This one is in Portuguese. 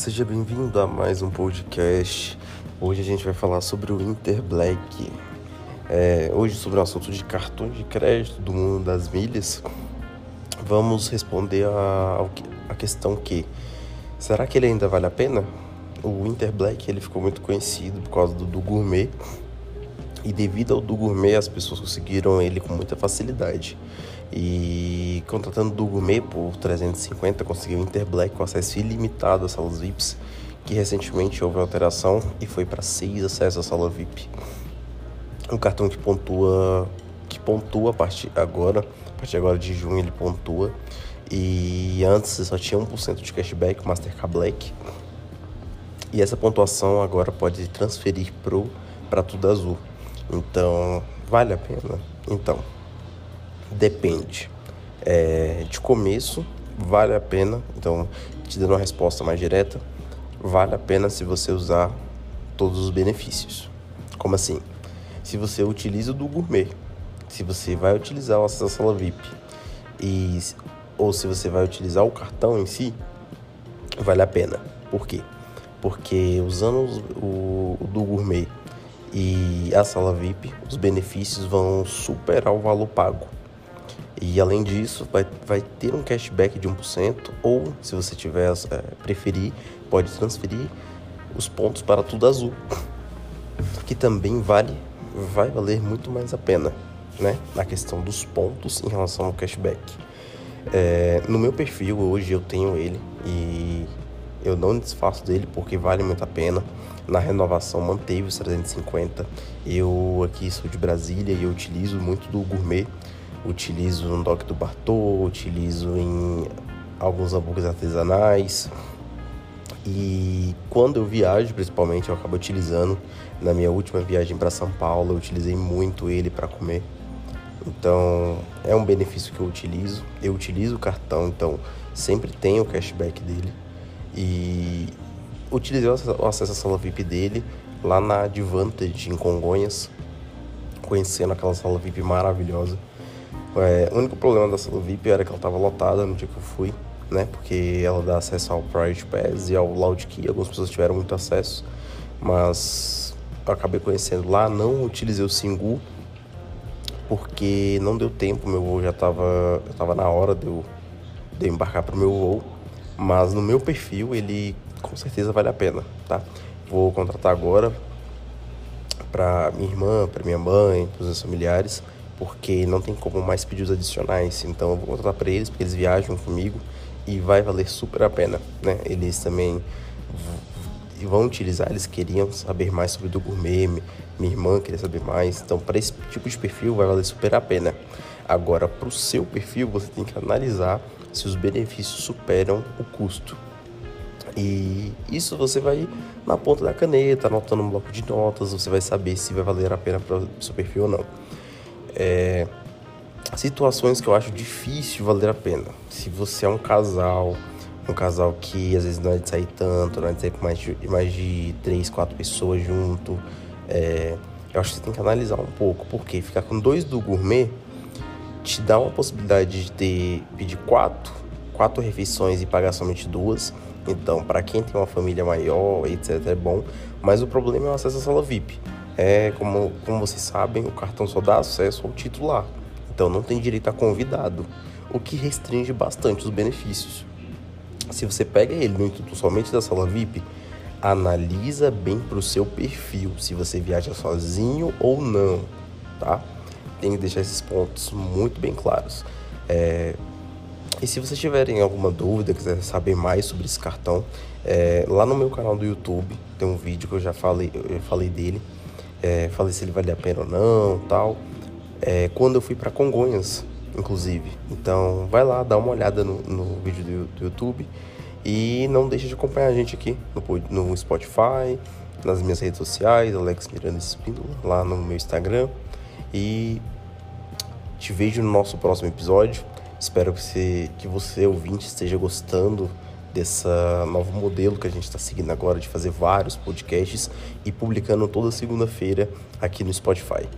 Seja bem-vindo a mais um podcast. Hoje a gente vai falar sobre o Inter Black. É, hoje sobre o assunto de cartões de crédito do mundo das milhas. Vamos responder a, a questão que será que ele ainda vale a pena? O Inter Black ele ficou muito conhecido por causa do, do gourmet e devido ao do gourmet as pessoas conseguiram ele com muita facilidade. E contratando do Gourmet por 350, conseguiu Inter Black com acesso ilimitado às salas VIPs, que recentemente houve alteração e foi para 6 acessos à sala VIP. Um cartão que pontua, que pontua a partir agora, a partir agora de junho ele pontua. E antes só tinha 1% de cashback, Mastercard Black. E essa pontuação agora pode transferir para tudo azul. Então, vale a pena? Então, Depende. É, de começo, vale a pena. Então, te dando uma resposta mais direta, vale a pena se você usar todos os benefícios. Como assim? Se você utiliza o do gourmet, se você vai utilizar o acesso à sala VIP, e, ou se você vai utilizar o cartão em si, vale a pena. Por quê? Porque usando o, o do gourmet e a sala VIP, os benefícios vão superar o valor pago. E além disso, vai, vai ter um cashback de 1%, ou se você tiver é, preferir, pode transferir os pontos para tudo azul, que também vale, vai valer muito mais a pena, né? Na questão dos pontos em relação ao cashback. É, no meu perfil hoje eu tenho ele e eu não desfaço dele porque vale muito a pena. Na renovação manteve os 350. Eu aqui sou de Brasília e eu utilizo muito do gourmet utilizo no dock do Bartô, utilizo em alguns hambúrgueres artesanais. E quando eu viajo, principalmente, eu acabo utilizando. Na minha última viagem para São Paulo, eu utilizei muito ele para comer. Então, é um benefício que eu utilizo. Eu utilizo o cartão, então sempre tem o cashback dele. E utilizei o acesso à sala VIP dele lá na Advantage, em Congonhas, conhecendo aquela sala VIP maravilhosa. É, o único problema da sala VIP era que ela estava lotada no dia que eu fui, né? Porque ela dá acesso ao Private Pass e ao Loud Key. Algumas pessoas tiveram muito acesso, mas eu acabei conhecendo lá. Não utilizei o Singu porque não deu tempo. Meu voo já estava tava na hora de eu, de eu embarcar para o meu voo. Mas no meu perfil ele com certeza vale a pena, tá? Vou contratar agora para minha irmã, para minha mãe, para os meus familiares porque não tem como mais pedidos adicionais. Então eu vou contratar para eles, porque eles viajam comigo e vai valer super a pena, né? Eles também vão utilizar, eles queriam saber mais sobre do gourmet, minha irmã queria saber mais. Então, para esse tipo de perfil, vai valer super a pena. Agora, para o seu perfil, você tem que analisar se os benefícios superam o custo. E isso você vai na ponta da caneta, anotando um bloco de notas, você vai saber se vai valer a pena para o seu perfil ou não é, situações que eu acho difícil valer a pena. Se você é um casal, um casal que às vezes não é de sair tanto, não é de sair com mais de, mais de três, quatro pessoas junto, é, eu acho que você tem que analisar um pouco, porque ficar com dois do gourmet te dá uma possibilidade de ter, pedir quatro, quatro refeições e pagar somente duas. Então, para quem tem uma família maior, etc, é bom. Mas o problema é o acesso à sala VIP. É, como, como vocês sabem, o cartão só dá acesso ao titular, então não tem direito a convidado, o que restringe bastante os benefícios. Se você pega ele no intuito somente da sala VIP, analisa bem para o seu perfil, se você viaja sozinho ou não, tá? Tem que deixar esses pontos muito bem claros. É... E se vocês tiverem alguma dúvida, quiser saber mais sobre esse cartão, é... lá no meu canal do YouTube tem um vídeo que eu já falei, eu falei dele é, falei se ele valia a pena ou não tal. É, quando eu fui para Congonhas, inclusive. Então vai lá, dá uma olhada no, no vídeo do, do, YouTube e não deixe de acompanhar a gente aqui no, no Spotify, nas minhas redes sociais, Alex Miranda Espíndola, lá no meu Instagram. E te vejo no nosso próximo episódio. Espero que você, que você ouvinte, esteja gostando dessa novo modelo que a gente está seguindo agora de fazer vários podcasts e publicando toda segunda-feira aqui no Spotify.